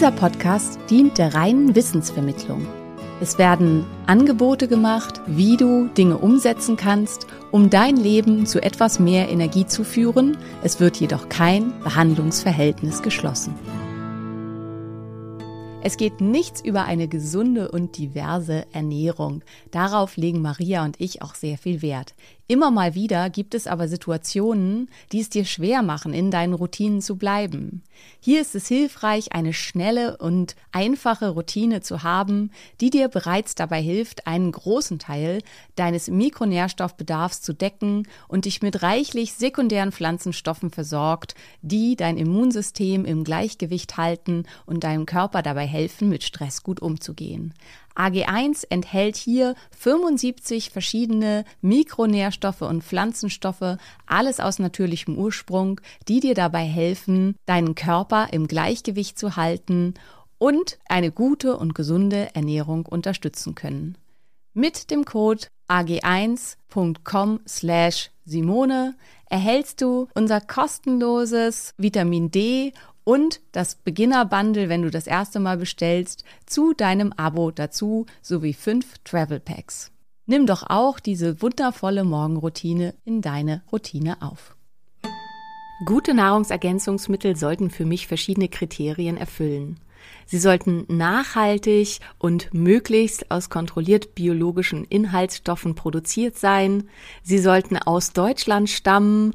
Dieser Podcast dient der reinen Wissensvermittlung. Es werden Angebote gemacht, wie du Dinge umsetzen kannst, um dein Leben zu etwas mehr Energie zu führen. Es wird jedoch kein Behandlungsverhältnis geschlossen. Es geht nichts über eine gesunde und diverse Ernährung. Darauf legen Maria und ich auch sehr viel Wert. Immer mal wieder gibt es aber Situationen, die es dir schwer machen, in deinen Routinen zu bleiben. Hier ist es hilfreich, eine schnelle und einfache Routine zu haben, die dir bereits dabei hilft, einen großen Teil deines Mikronährstoffbedarfs zu decken und dich mit reichlich sekundären Pflanzenstoffen versorgt, die dein Immunsystem im Gleichgewicht halten und deinem Körper dabei helfen, mit Stress gut umzugehen. AG1 enthält hier 75 verschiedene Mikronährstoffe und Pflanzenstoffe, alles aus natürlichem Ursprung, die dir dabei helfen, deinen Körper im Gleichgewicht zu halten und eine gute und gesunde Ernährung unterstützen können. Mit dem Code ag1.com slash Simone erhältst du unser kostenloses Vitamin D und das Beginner-Bundle, wenn du das erste Mal bestellst, zu deinem Abo dazu sowie fünf Travel Packs. Nimm doch auch diese wundervolle Morgenroutine in deine Routine auf. Gute Nahrungsergänzungsmittel sollten für mich verschiedene Kriterien erfüllen. Sie sollten nachhaltig und möglichst aus kontrolliert biologischen Inhaltsstoffen produziert sein. Sie sollten aus Deutschland stammen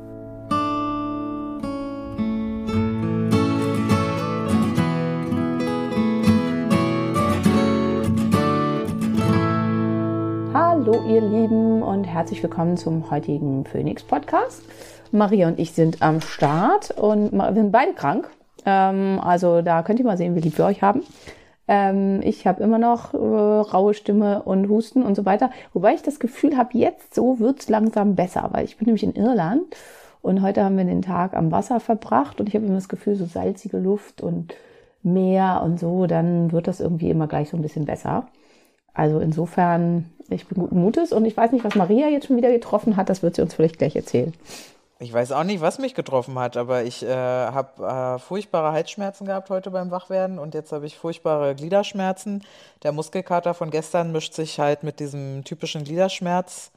Ihr Lieben und herzlich willkommen zum heutigen Phoenix Podcast. Maria und ich sind am Start und wir sind beide krank. Ähm, also da könnt ihr mal sehen, wie lieb wir euch haben. Ähm, ich habe immer noch äh, raue Stimme und Husten und so weiter. Wobei ich das Gefühl habe, jetzt so wird's langsam besser, weil ich bin nämlich in Irland und heute haben wir den Tag am Wasser verbracht und ich habe immer das Gefühl, so salzige Luft und Meer und so, dann wird das irgendwie immer gleich so ein bisschen besser. Also insofern, ich bin guten Mutes und ich weiß nicht, was Maria jetzt schon wieder getroffen hat. Das wird sie uns vielleicht gleich erzählen. Ich weiß auch nicht, was mich getroffen hat, aber ich äh, habe äh, furchtbare Halsschmerzen gehabt heute beim Wachwerden und jetzt habe ich furchtbare Gliederschmerzen. Der Muskelkater von gestern mischt sich halt mit diesem typischen Gliederschmerz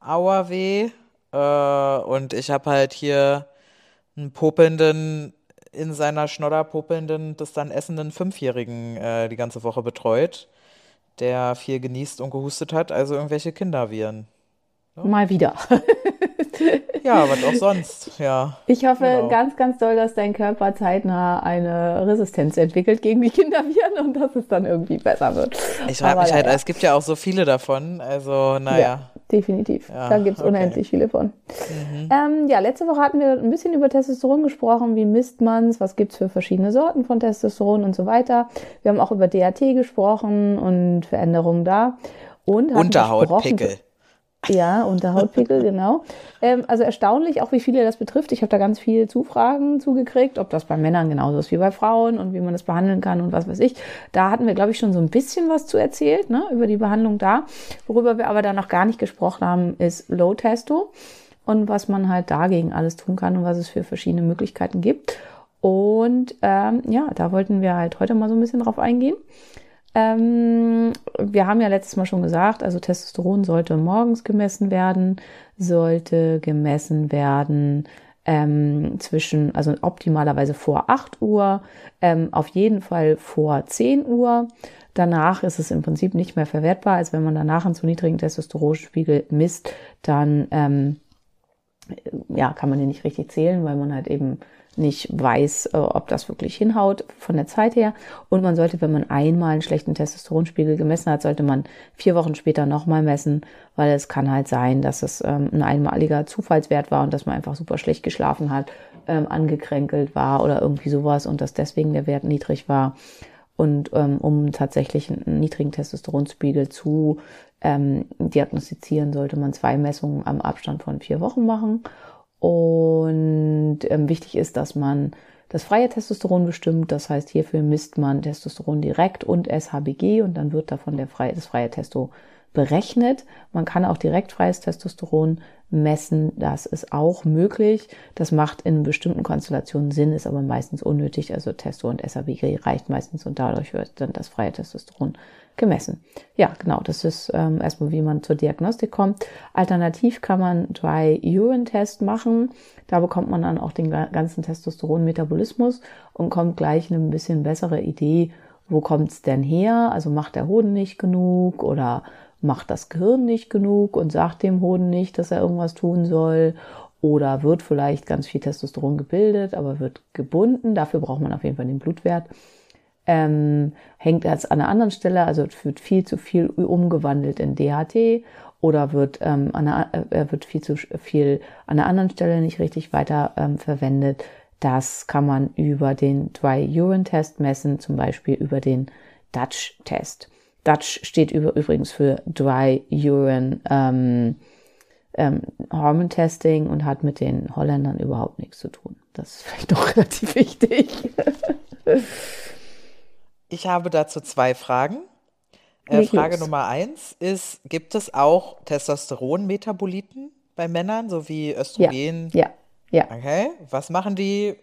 Auerweh äh, und ich habe halt hier einen popelnden, in seiner Schnodder popelnden, das dann essenden Fünfjährigen äh, die ganze Woche betreut der viel genießt und gehustet hat, also irgendwelche Kinderviren. Ja. Mal wieder. ja, was auch sonst, ja. Ich hoffe genau. ganz, ganz doll, dass dein Körper zeitnah eine Resistenz entwickelt gegen die Kinderviren und dass es dann irgendwie besser wird. Ich frage mich halt, es gibt ja auch so viele davon, also naja. Ja, definitiv. Ja, da gibt es okay. unendlich viele von. Mhm. Ähm, ja, letzte Woche hatten wir ein bisschen über Testosteron gesprochen, wie misst man es, was gibt es für verschiedene Sorten von Testosteron und so weiter. Wir haben auch über DHT gesprochen und Veränderungen da. Und Unterhautpickel. Ja, und der Hautpickel, genau. Ähm, also erstaunlich, auch wie viele das betrifft. Ich habe da ganz viele Zufragen zugekriegt, ob das bei Männern genauso ist wie bei Frauen und wie man das behandeln kann und was weiß ich. Da hatten wir, glaube ich, schon so ein bisschen was zu erzählt, ne, über die Behandlung da. Worüber wir aber da noch gar nicht gesprochen haben, ist Low Testo und was man halt dagegen alles tun kann und was es für verschiedene Möglichkeiten gibt. Und ähm, ja, da wollten wir halt heute mal so ein bisschen drauf eingehen. Ähm, wir haben ja letztes Mal schon gesagt, also Testosteron sollte morgens gemessen werden, sollte gemessen werden ähm, zwischen, also optimalerweise vor 8 Uhr, ähm, auf jeden Fall vor 10 Uhr. Danach ist es im Prinzip nicht mehr verwertbar, als wenn man danach einen zu niedrigen Testosteronspiegel misst, dann ähm, ja, kann man den nicht richtig zählen, weil man halt eben nicht weiß, äh, ob das wirklich hinhaut von der Zeit her. Und man sollte, wenn man einmal einen schlechten Testosteronspiegel gemessen hat, sollte man vier Wochen später nochmal messen, weil es kann halt sein, dass es ähm, ein einmaliger Zufallswert war und dass man einfach super schlecht geschlafen hat, ähm, angekränkelt war oder irgendwie sowas und dass deswegen der Wert niedrig war. Und ähm, um tatsächlich einen niedrigen Testosteronspiegel zu diagnostizieren, sollte man zwei Messungen am Abstand von vier Wochen machen. Und ähm, wichtig ist, dass man das freie Testosteron bestimmt. Das heißt, hierfür misst man Testosteron direkt und SHBG und dann wird davon der freie, das freie Testo berechnet. Man kann auch direkt freies Testosteron messen. Das ist auch möglich. Das macht in bestimmten Konstellationen Sinn, ist aber meistens unnötig. Also Testo und SHBG reicht meistens und dadurch wird dann das freie Testosteron gemessen. Ja, genau, das ist ähm, erstmal, wie man zur Diagnostik kommt. Alternativ kann man Dry Urine Test machen. Da bekommt man dann auch den ganzen Testosteron-Metabolismus und kommt gleich eine ein bisschen bessere Idee, wo kommt's denn her? Also macht der Hoden nicht genug oder macht das Gehirn nicht genug und sagt dem Hoden nicht, dass er irgendwas tun soll oder wird vielleicht ganz viel Testosteron gebildet, aber wird gebunden. Dafür braucht man auf jeden Fall den Blutwert ähm, hängt jetzt an einer anderen Stelle, also wird viel zu viel umgewandelt in DHT oder wird, ähm, an einer, äh, wird viel zu viel an einer anderen Stelle nicht richtig weiter ähm, verwendet. Das kann man über den Dry Urine Test messen, zum Beispiel über den Dutch Test. Dutch steht über, übrigens für Dry Urine ähm, ähm, Hormone Testing und hat mit den Holländern überhaupt nichts zu tun. Das ist vielleicht doch relativ wichtig. Ich habe dazu zwei Fragen. Äh, Frage los. Nummer eins ist, gibt es auch Testosteron-Metaboliten bei Männern, so wie Östrogen? Ja, ja, ja. Okay, was machen die?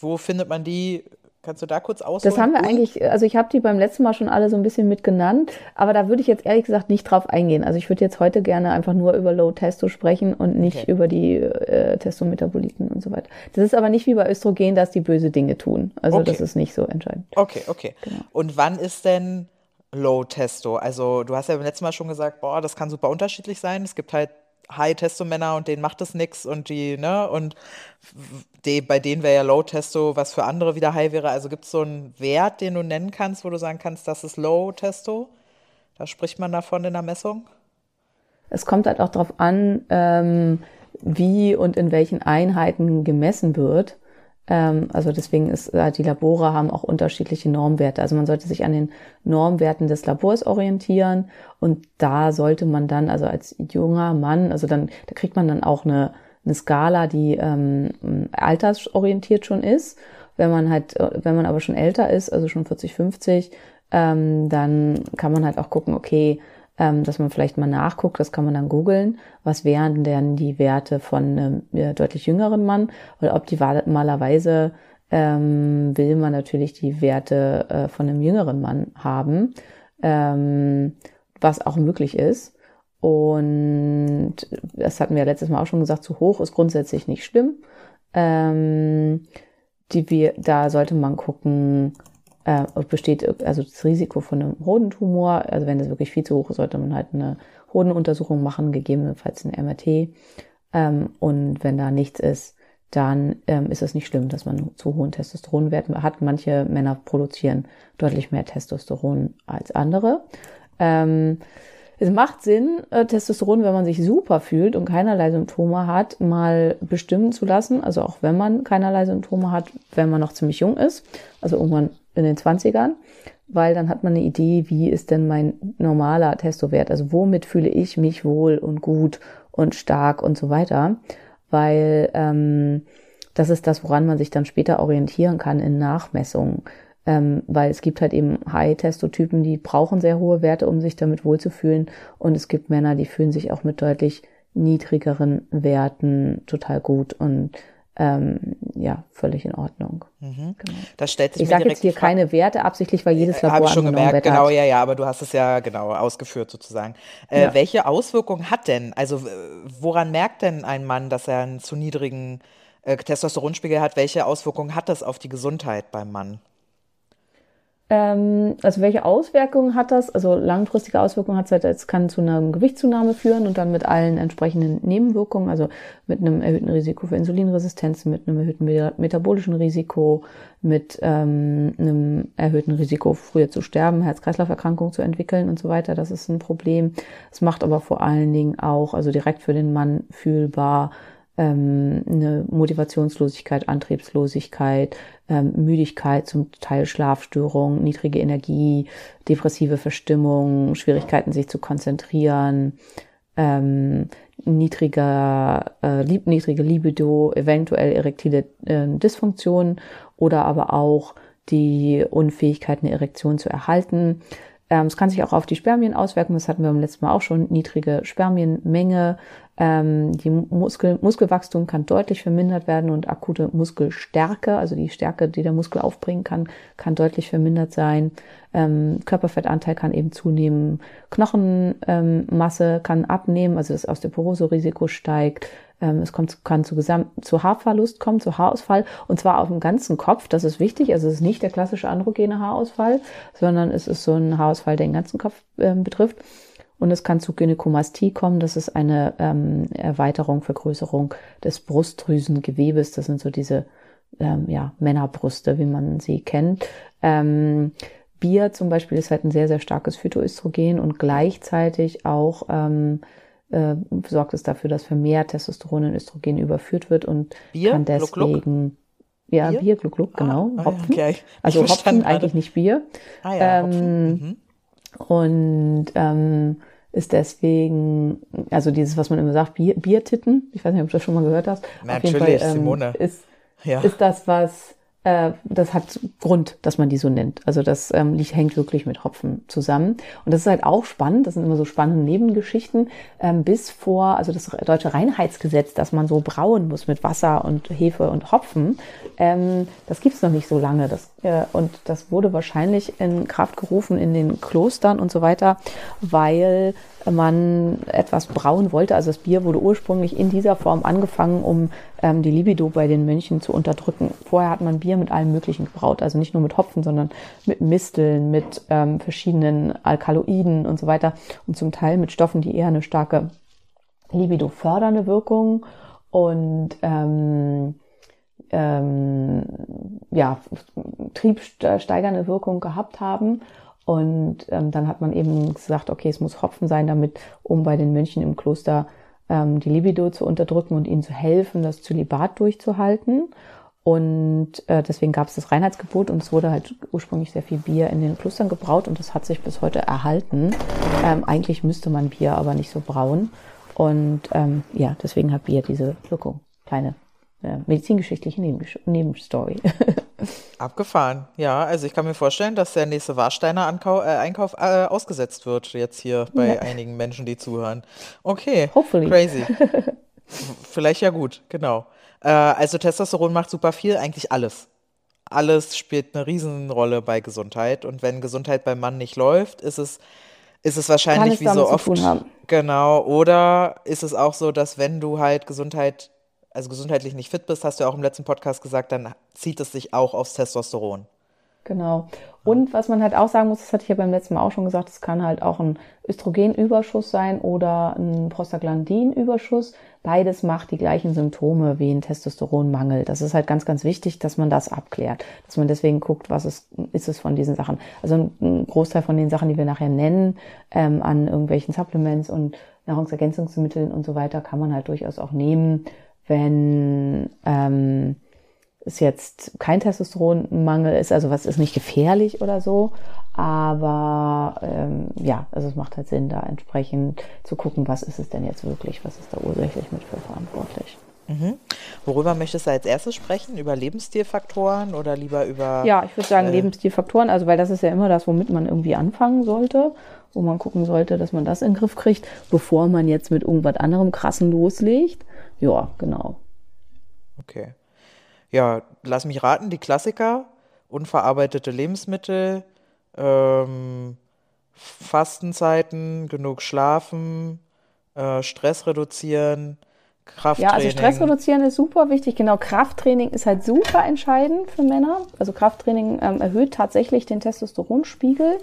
Wo findet man die? Kannst du da kurz ausholen? Das haben wir eigentlich, also ich habe die beim letzten Mal schon alle so ein bisschen mit genannt, aber da würde ich jetzt ehrlich gesagt nicht drauf eingehen. Also ich würde jetzt heute gerne einfach nur über Low Testo sprechen und nicht okay. über die äh, Testometaboliten und so weiter. Das ist aber nicht wie bei Östrogen, dass die böse Dinge tun. Also okay. das ist nicht so entscheidend. Okay, okay. Genau. Und wann ist denn Low Testo? Also du hast ja beim letzten Mal schon gesagt, boah, das kann super unterschiedlich sein. Es gibt halt High-Testo-Männer und denen macht es nichts und die, ne, und die, bei denen wäre ja Low-Testo, was für andere wieder High wäre. Also gibt es so einen Wert, den du nennen kannst, wo du sagen kannst, das ist Low-Testo? Da spricht man davon in der Messung? Es kommt halt auch darauf an, ähm, wie und in welchen Einheiten gemessen wird. Ähm, also deswegen ist äh, die Labore haben auch unterschiedliche Normwerte. Also man sollte sich an den Normwerten des Labors orientieren und da sollte man dann, also als junger Mann, also dann, da kriegt man dann auch eine, eine Skala, die ähm, altersorientiert schon ist. Wenn man halt, äh, wenn man aber schon älter ist, also schon 40, 50, ähm, dann kann man halt auch gucken, okay, ähm, dass man vielleicht mal nachguckt, das kann man dann googeln, was wären denn die Werte von einem äh, deutlich jüngeren Mann, weil optimalerweise ähm, will man natürlich die Werte äh, von einem jüngeren Mann haben, ähm, was auch möglich ist. Und das hatten wir letztes Mal auch schon gesagt, zu hoch ist grundsätzlich nicht schlimm. Ähm, die wir, da sollte man gucken, äh, besteht also das Risiko von einem Hodentumor. Also wenn das wirklich viel zu hoch ist, sollte man halt eine Hodenuntersuchung machen, gegebenenfalls ein MRT. Ähm, und wenn da nichts ist, dann ähm, ist es nicht schlimm, dass man zu hohen Testosteronwert hat. Manche Männer produzieren deutlich mehr Testosteron als andere. Ähm, es macht Sinn, äh, Testosteron, wenn man sich super fühlt und keinerlei Symptome hat, mal bestimmen zu lassen. Also auch wenn man keinerlei Symptome hat, wenn man noch ziemlich jung ist. Also irgendwann in den 20ern, weil dann hat man eine Idee, wie ist denn mein normaler Testowert? Also womit fühle ich mich wohl und gut und stark und so weiter, weil ähm, das ist das, woran man sich dann später orientieren kann in Nachmessungen. Ähm, weil es gibt halt eben High-Testotypen, die brauchen sehr hohe Werte, um sich damit wohlzufühlen. Und es gibt Männer, die fühlen sich auch mit deutlich niedrigeren Werten total gut und ähm, ja, völlig in Ordnung. Mhm. Genau. Das stellt sich ich sage jetzt hier keine Werte absichtlich, weil jedes Labor schon gemerkt, genau, hat. ja, ja, aber du hast es ja genau ausgeführt sozusagen. Äh, Ja. Welche Auswirkungen hat denn, also woran merkt denn ein Mann, dass er einen zu niedrigen äh, Testosteronspiegel hat? Welche Auswirkungen hat das auf die Gesundheit beim Mann? Ähm, also welche Auswirkungen hat das? Also langfristige Auswirkungen hat es halt, es kann zu einer Gewichtszunahme führen und dann mit allen entsprechenden Nebenwirkungen, also mit einem erhöhten Risiko für Insulinresistenzen, mit einem erhöhten me- metabolischen Risiko, mit ähm, einem erhöhten Risiko, früher zu sterben, Herz-Kreislauf-Erkrankungen zu entwickeln und so weiter. Das ist ein Problem. Es macht aber vor allen Dingen auch, also direkt für den Mann fühlbar, ähm, eine Motivationslosigkeit, Antriebslosigkeit, ähm, Müdigkeit, zum Teil Schlafstörungen, niedrige Energie, depressive Verstimmung, Schwierigkeiten, sich zu konzentrieren, ähm, niedriger, äh, lieb, niedrige Libido, eventuell erektile äh, Dysfunktionen oder aber auch die Unfähigkeit, eine Erektion zu erhalten. Ähm, es kann sich auch auf die Spermien auswirken, das hatten wir beim letzten Mal auch schon, niedrige Spermienmenge. Ähm, die Muskel, Muskelwachstum kann deutlich vermindert werden und akute Muskelstärke, also die Stärke, die der Muskel aufbringen kann, kann deutlich vermindert sein. Ähm, Körperfettanteil kann eben zunehmen. Knochenmasse ähm, kann abnehmen, also das Osteoporose-Risiko steigt. Ähm, es kommt, kann zu, Gesamt, zu Haarverlust kommen, zu Haarausfall und zwar auf dem ganzen Kopf. Das ist wichtig. Also es ist nicht der klassische androgene Haarausfall, sondern es ist so ein Haarausfall, der den ganzen Kopf ähm, betrifft. Und es kann zu Gynäkomastie kommen. Das ist eine ähm, Erweiterung, Vergrößerung des Brustdrüsengewebes. Das sind so diese ähm, ja, Männerbrüste, wie man sie kennt. Ähm, Bier zum Beispiel ist halt ein sehr, sehr starkes Phytoöstrogen und gleichzeitig auch ähm, äh, sorgt es dafür, dass vermehrt Testosteron in Östrogen überführt wird und Bier? kann Gluck, deswegen gluck? ja Bier? Bier, Gluck, Gluck, genau, Ah, ah, Hopfen. okay. Also Hopfen eigentlich nicht Bier. Ah ja, Ähm. Mhm. Und ähm, ist deswegen, also dieses, was man immer sagt, Bier, Biertitten, ich weiß nicht, ob du das schon mal gehört hast. Natürlich, Simone. Ist, Ja. ist das, was, äh, das hat Grund, dass man die so nennt. Also das ähm, hängt wirklich mit Hopfen zusammen. Und das ist halt auch spannend, das sind immer so spannende Nebengeschichten, ähm, bis vor, also das deutsche Reinheitsgesetz, dass man so brauen muss mit Wasser und Hefe und Hopfen, ähm, das gibt's noch nicht so lange. Das, und das wurde wahrscheinlich in Kraft gerufen in den Klostern und so weiter, weil man etwas brauen wollte. Also das Bier wurde ursprünglich in dieser Form angefangen, um ähm, die Libido bei den Mönchen zu unterdrücken. Vorher hat man Bier mit allem Möglichen gebraut, also nicht nur mit Hopfen, sondern mit Misteln, mit ähm, verschiedenen Alkaloiden und so weiter und zum Teil mit Stoffen, die eher eine starke Libido fördernde Wirkung und ähm, ähm, ja, triebsteigernde Wirkung gehabt haben. Und ähm, dann hat man eben gesagt, okay, es muss Hopfen sein, damit, um bei den Mönchen im Kloster ähm, die Libido zu unterdrücken und ihnen zu helfen, das Zölibat durchzuhalten. Und äh, deswegen gab es das Reinheitsgebot und es wurde halt ursprünglich sehr viel Bier in den Klostern gebraut und das hat sich bis heute erhalten. Ähm, eigentlich müsste man Bier aber nicht so brauen. Und ähm, ja, deswegen hat Bier diese Wirkung. Kleine medizingeschichtliche Nebenstory. Abgefahren. Ja, also ich kann mir vorstellen, dass der nächste Warsteiner Ankau äh, Einkauf äh, ausgesetzt wird jetzt hier bei einigen Menschen, die zuhören. Okay. Hopefully. Crazy. Vielleicht ja gut, genau. Äh, also Testosteron macht super viel, eigentlich alles. Alles spielt eine Riesenrolle bei Gesundheit. Und wenn Gesundheit beim Mann nicht läuft, ist es, ist es wahrscheinlich wie so zu oft. tun haben. Genau. Oder ist es auch so, dass wenn du halt Gesundheit, also gesundheitlich nicht fit bist, hast du ja auch im letzten Podcast gesagt, dann zieht es sich auch aufs Testosteron. Genau. Und was man halt auch sagen muss, das hatte ich ja beim letzten Mal auch schon gesagt, es kann halt auch ein Östrogenüberschuss sein oder ein Prostaglandinüberschuss. Beides macht die gleichen Symptome wie ein Testosteronmangel. Das ist halt ganz, ganz wichtig, dass man das abklärt. Dass man deswegen guckt, was ist, ist es von diesen Sachen. Also ein, Großteil von den Sachen, die wir nachher nennen, ähm, an irgendwelchen Supplements und Nahrungsergänzungsmitteln und so weiter, kann man halt durchaus auch nehmen, wenn, ähm, ist jetzt kein Testosteronmangel ist, also was ist nicht gefährlich oder so. Aber ähm, ja, also es macht halt Sinn, da entsprechend zu gucken, was ist es denn jetzt wirklich, was ist da ursächlich mit für verantwortlich. Mhm. Worüber möchtest du als erstes sprechen? Über Lebensstilfaktoren oder lieber über. Ja, ich würde sagen äh, Lebensstilfaktoren, also weil das ist ja immer das, womit man irgendwie anfangen sollte, wo man gucken sollte, dass man das in den Griff kriegt, bevor man jetzt mit irgendwas anderem krassen loslegt. Ja, genau. Okay. Ja, lass mich raten, die Klassiker, unverarbeitete Lebensmittel, ähm, Fastenzeiten, genug schlafen, äh, Stress reduzieren, Krafttraining. Ja, also Stress reduzieren ist super wichtig. Genau, Krafttraining ist halt super entscheidend für Männer. Also Krafttraining ähm, erhöht tatsächlich den Testosteronspiegel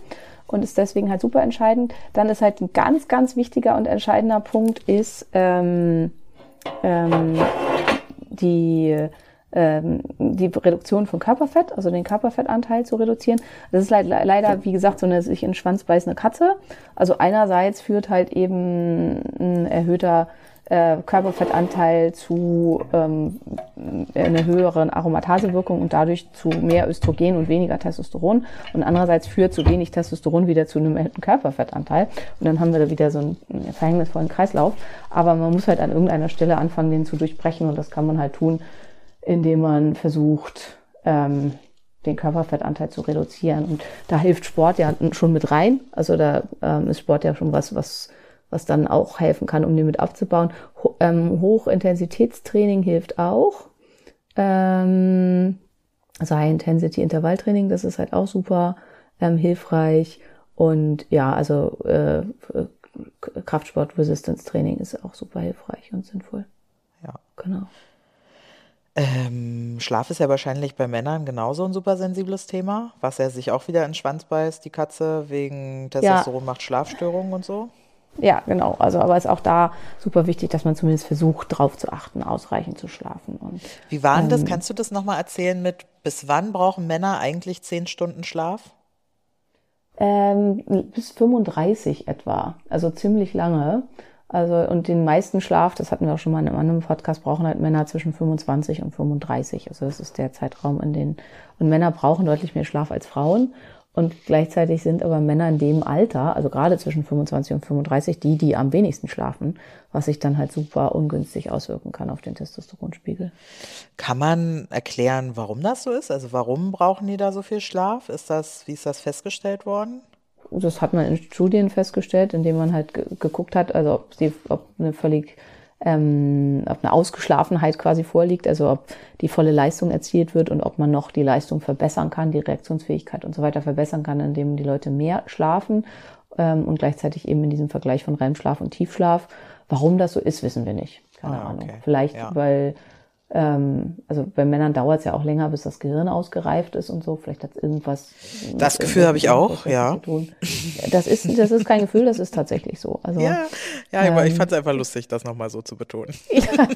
und ist deswegen halt super entscheidend. Dann ist halt ein ganz, ganz wichtiger und entscheidender Punkt ist ähm, ähm, die ähm, die Reduktion von Körperfett, also den Körperfettanteil zu reduzieren. Das ist leider, wie gesagt, so eine sich in den Schwanz beißende Katze. Also einerseits führt halt eben ein erhöhter äh, Körperfettanteil zu ähm, einer höheren Aromatasewirkung und dadurch zu mehr Östrogen und weniger Testosteron. Und andererseits führt zu wenig Testosteron wieder zu einem erhöhten Körperfettanteil. Und dann haben wir da wieder so einen verhängnisvollen Kreislauf. Aber man muss halt an irgendeiner Stelle anfangen, den zu durchbrechen. Und das kann man halt tun, indem man versucht, ähm, den Körperfettanteil zu reduzieren. Und da hilft Sport ja schon mit rein. Also da ähm, ist Sport ja schon was, was, was dann auch helfen kann, um den mit abzubauen. Ho ähm, Hochintensitätstraining hilft auch. Ähm, also High-Intensity-Intervalltraining, das ist halt auch super ähm, hilfreich. Und ja, also äh, Kraftsport-Resistance-Training ist auch super hilfreich und sinnvoll. Ja. Genau. Ähm, Schlaf ist ja wahrscheinlich bei Männern genauso ein super sensibles Thema, was er sich auch wieder in den Schwanz beißt, die Katze, wegen Testosteron ja. macht Schlafstörungen und so. Ja, genau. Also, aber ist auch da super wichtig, dass man zumindest versucht, darauf zu achten, ausreichend zu schlafen. Und, Wie war denn ähm, das? Kannst du das nochmal erzählen mit, bis wann brauchen Männer eigentlich zehn Stunden Schlaf? Ähm, bis 35 etwa. Also ziemlich lange. Also, und den meisten Schlaf, das hatten wir auch schon mal in einem anderen Podcast, brauchen halt Männer zwischen 25 und 35. Also, das ist der Zeitraum, in den, und Männer brauchen deutlich mehr Schlaf als Frauen. Und gleichzeitig sind aber Männer in dem Alter, also gerade zwischen 25 und 35, die, die am wenigsten schlafen, was sich dann halt super ungünstig auswirken kann auf den Testosteronspiegel. Kann man erklären, warum das so ist? Also warum brauchen die da so viel Schlaf? Ist das, wie ist das festgestellt worden? das hat man in Studien festgestellt, indem man halt geguckt hat, also ob, sie, ob eine völlig ähm, ob eine Ausgeschlafenheit quasi vorliegt, also ob die volle Leistung erzielt wird und ob man noch die Leistung verbessern kann, die Reaktionsfähigkeit und so weiter verbessern kann, indem die Leute mehr schlafen ähm, und gleichzeitig eben in diesem Vergleich von REM-Schlaf und Tiefschlaf. Warum das so ist, wissen wir nicht. Keine ah, okay. Ahnung. Vielleicht, ja. weil also bei Männern dauert es ja auch länger, bis das Gehirn ausgereift ist und so. Vielleicht hat es irgendwas. Das Gefühl habe ich auch, ja. Das ist, das ist kein Gefühl, das ist tatsächlich so. Also, ja, ja ähm, ich fand es einfach lustig, das nochmal so zu betonen. Ja.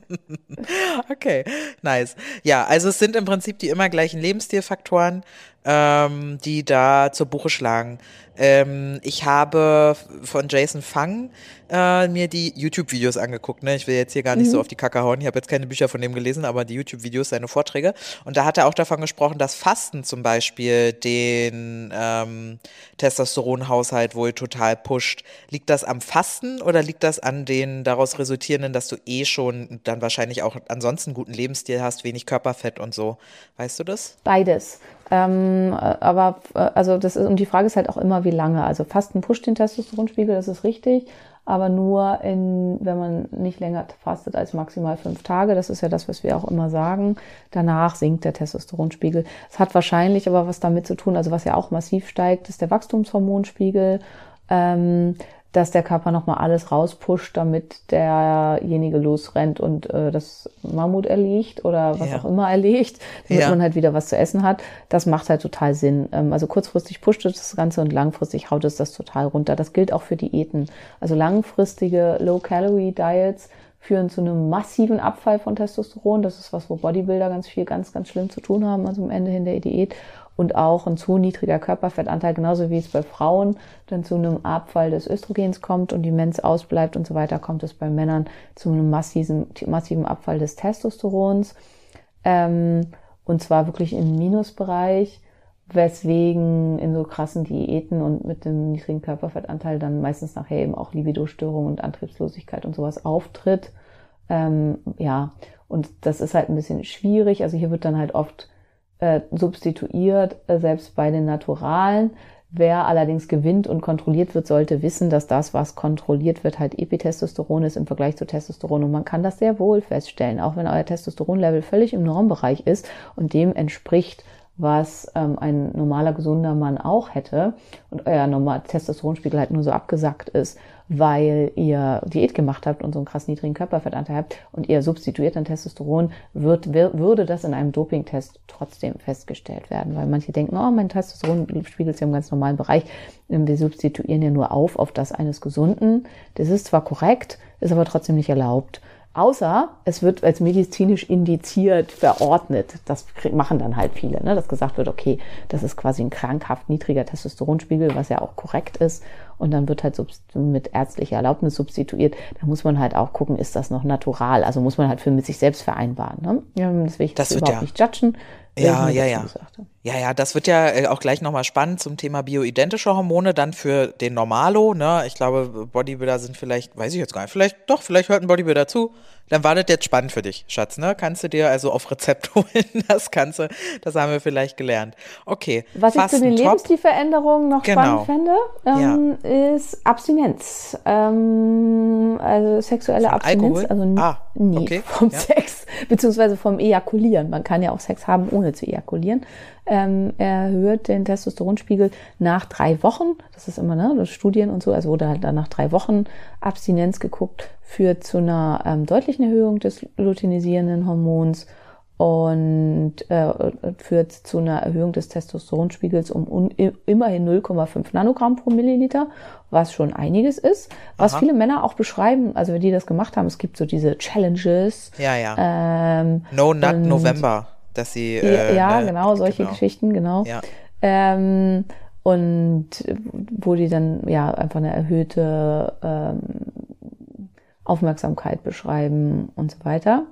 okay, nice. Ja, also es sind im Prinzip die immer gleichen Lebensstilfaktoren, ähm, die da zur Buche schlagen. Ähm, ich habe von Jason Fang äh, mir die YouTube-Videos angeguckt. Ne? Ich will jetzt hier gar nicht mhm. so auf die Kacke hauen. Ich habe jetzt keine Bücher von dem gelesen, aber die YouTube-Videos, seine Vorträge. Und da hat er auch davon gesprochen, dass Fasten zum Beispiel den ähm, Testosteronhaushalt wohl total pusht. Liegt das am Fasten oder liegt das an den daraus resultierenden, dass du eh schon dann wahrscheinlich auch ansonsten guten Lebensstil hast, wenig Körperfett und so? Weißt du das? Beides. Ähm, aber äh, also das ist, und die Frage ist halt auch immer, wie lange. Also Fasten pusht den Testosteronspiegel, das ist richtig, aber nur in, wenn man nicht länger fastet als maximal fünf Tage. Das ist ja das, was wir auch immer sagen. Danach sinkt der Testosteronspiegel. Es hat wahrscheinlich aber was damit zu tun, also was ja auch massiv steigt, ist der Wachstumshormonspiegel. Ähm, dass der Körper nochmal alles rauspusht, damit derjenige losrennt und äh, das Mammut erlegt oder was ja. auch immer erlegt, damit ja. man halt wieder was zu essen hat. Das macht halt total Sinn. Ähm, also kurzfristig pusht es das Ganze und langfristig haut es das total runter. Das gilt auch für Diäten. Also langfristige Low-Calorie-Diets führen zu einem massiven Abfall von Testosteron. Das ist was, wo Bodybuilder ganz viel, ganz, ganz schlimm zu tun haben, also am Ende hin der Diät und auch ein zu niedriger Körperfettanteil, genauso wie es bei Frauen dann zu einem Abfall des Östrogens kommt und die Mens ausbleibt und so weiter, kommt es bei Männern zu einem massiven, massiven Abfall des Testosterons. Ähm, und zwar wirklich im Minusbereich, weswegen in so krassen Diäten und mit dem niedrigen Körperfettanteil dann meistens nachher eben auch Libidostörung und Antriebslosigkeit und sowas auftritt. Ähm, ja, und das ist halt ein bisschen schwierig. Also hier wird dann halt oft äh, substituiert, äh, selbst bei den Naturalen. Wer allerdings gewinnt und kontrolliert wird, sollte wissen, dass das, was kontrolliert wird, halt Epitestosteron ist im Vergleich zu Testosteron. Und man kann das sehr wohl feststellen, auch wenn euer Testosteronlevel völlig im Normbereich ist und dem entspricht, was ähm, ein normaler, gesunder Mann auch hätte und euer normaler Testosteronspiegel halt nur so abgesackt ist, weil ihr Diät gemacht habt und so einen krass niedrigen Körperfettanteil habt und ihr substituiert dann Testosteron, wird, würde das in einem Dopingtest trotzdem festgestellt werden, weil manche denken, oh, mein Testosteronspiegel ist ja im ganz normalen Bereich. Wir substituieren ja nur auf auf das eines Gesunden. Das ist zwar korrekt, ist aber trotzdem nicht erlaubt. Außer es wird als medizinisch indiziert verordnet. Das machen dann halt viele, ne? dass gesagt wird, okay, das ist quasi ein krankhaft niedriger Testosteronspiegel, was ja auch korrekt ist. Und dann wird halt mit ärztlicher Erlaubnis substituiert. Da muss man halt auch gucken, ist das noch natural? Also muss man halt für mit sich selbst vereinbaren. Ne? Ja, das will ich Das überhaupt ja- nicht judgen. Ja, ja, ja. gesagt habe. Ja, ja, das wird ja äh, auch gleich nochmal spannend zum Thema bioidentische Hormone, dann für den Normalo, ne? Ich glaube, Bodybuilder sind vielleicht, weiß ich jetzt gar nicht, vielleicht, doch, vielleicht hört ein Bodybuilder zu. Dann war das jetzt spannend für dich, Schatz, ne? Kannst du dir also auf Rezept holen, das kannst du, das haben wir vielleicht gelernt. Okay. Was ich zu den. Lebensstilveränderungen noch Genau. spannend fände, ähm, ist Abstinenz. Ähm, also sexuelle Von Abstinenz, Alkohol? also Ah, nee, okay, vom ja. Sex, beziehungsweise vom Ejakulieren. Man kann ja auch Sex haben, ohne zu ejakulieren. Ähm, erhöht den Testosteronspiegel nach drei Wochen. Das ist immer, ne, das Studien und so, also wurde halt dann nach drei Wochen Abstinenz geguckt, führt zu einer ähm, deutlichen Erhöhung des luteinisierenden Hormons und äh, führt zu einer Erhöhung des Testosteronspiegels um immerhin 0,5 Nanogramm pro Milliliter, was schon einiges ist. Was Aha. viele Männer auch beschreiben, also die das gemacht haben, es gibt so diese Challenges. Ja, ja. Ähm, no Nut November, dass sie. ja, Äh, ja, ne, genau, solche genau. Geschichten, genau. Ja. Ähm, und wo die dann ja einfach eine erhöhte ähm, Aufmerksamkeit beschreiben und so weiter.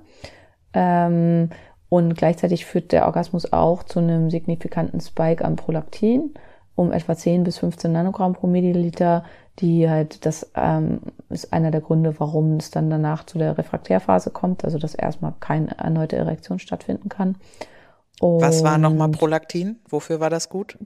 Ähm, und gleichzeitig führt der Orgasmus auch zu einem signifikanten Spike an Prolaktin um etwa 10 bis 15 Nanogramm pro Milliliter, die halt, das ähm, ist einer der Gründe, warum es dann danach zu der Refraktärphase kommt, also dass erstmal keine erneute Erektion stattfinden kann. Was war nochmal Und- Prolaktin? Wofür war das gut?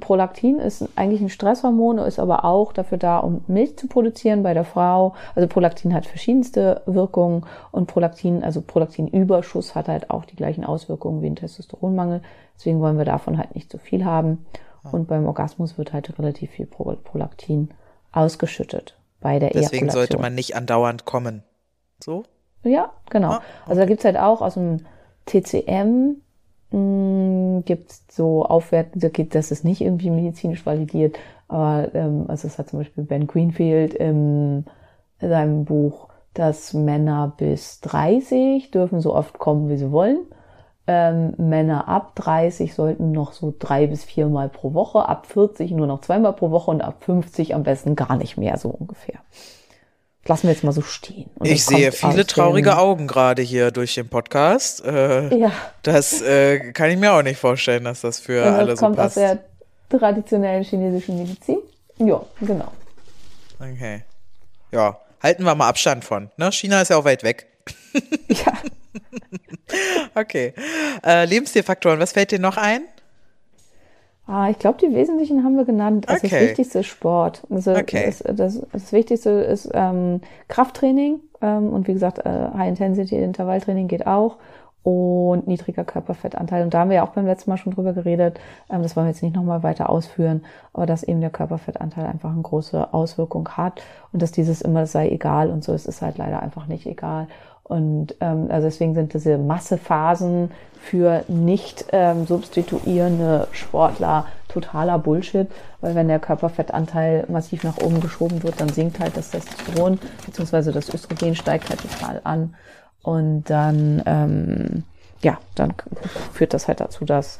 Prolaktin ist eigentlich ein Stresshormon, ist aber auch dafür da, um Milch zu produzieren bei der Frau. Also Prolaktin hat verschiedenste Wirkungen und Prolaktin, also Prolaktinüberschuss hat halt auch die gleichen Auswirkungen wie ein Testosteronmangel. Deswegen wollen wir davon halt nicht so viel haben. Und beim Orgasmus wird halt relativ viel Pro Prolaktin ausgeschüttet bei der Deswegen Ejakulation. sollte man nicht andauernd kommen. So? Ja, genau. Ah, Also da gibt's halt auch aus dem TCM mh, gibt's so Aufwerten, da geht, das ist nicht irgendwie medizinisch validiert, aber ähm, also es hat zum Beispiel Ben Greenfield im, in seinem Buch, dass Männer bis 30 dürfen so oft kommen, wie sie wollen. Ähm, Männer ab 30 sollten noch so drei bis viermal pro Woche, ab 40 nur noch zweimal pro Woche und ab 50 am besten gar nicht mehr, so ungefähr. Lassen wir jetzt mal so stehen. Und Ich das kommt sehe viele aus traurige Augen gerade hier durch den Podcast. Äh, Ja, Das äh, kann ich mir auch nicht vorstellen, dass das für und alle das so kommt aus passt. der traditionellen chinesischen Medizin. Ja, genau. Okay. Ja, halten wir mal Abstand von. Ne? China ist ja auch weit weg. Ja, Okay. Äh, Lebensstilfaktoren, was fällt dir noch ein? ah, ich glaube, die wesentlichen haben wir genannt. Also Okay. das Wichtigste ist Sport. Also Okay. das, das, das Wichtigste ist ähm, Krafttraining ähm, und wie gesagt, äh, High-Intensity-Intervalltraining geht auch und niedriger Körperfettanteil. Und da haben wir ja auch beim letzten Mal schon drüber geredet. Ähm, das wollen wir jetzt nicht nochmal weiter ausführen, aber dass eben der Körperfettanteil einfach eine große Auswirkung hat und dass dieses immer sei egal und so ist es halt leider einfach nicht egal. Und ähm, also deswegen sind diese Massephasen für nicht ähm, substituierende Sportler totaler Bullshit, weil wenn der Körperfettanteil massiv nach oben geschoben wird, dann sinkt halt das Testosteron beziehungsweise das Östrogen steigt halt total an. Und dann ähm, ja, dann führt das halt dazu, dass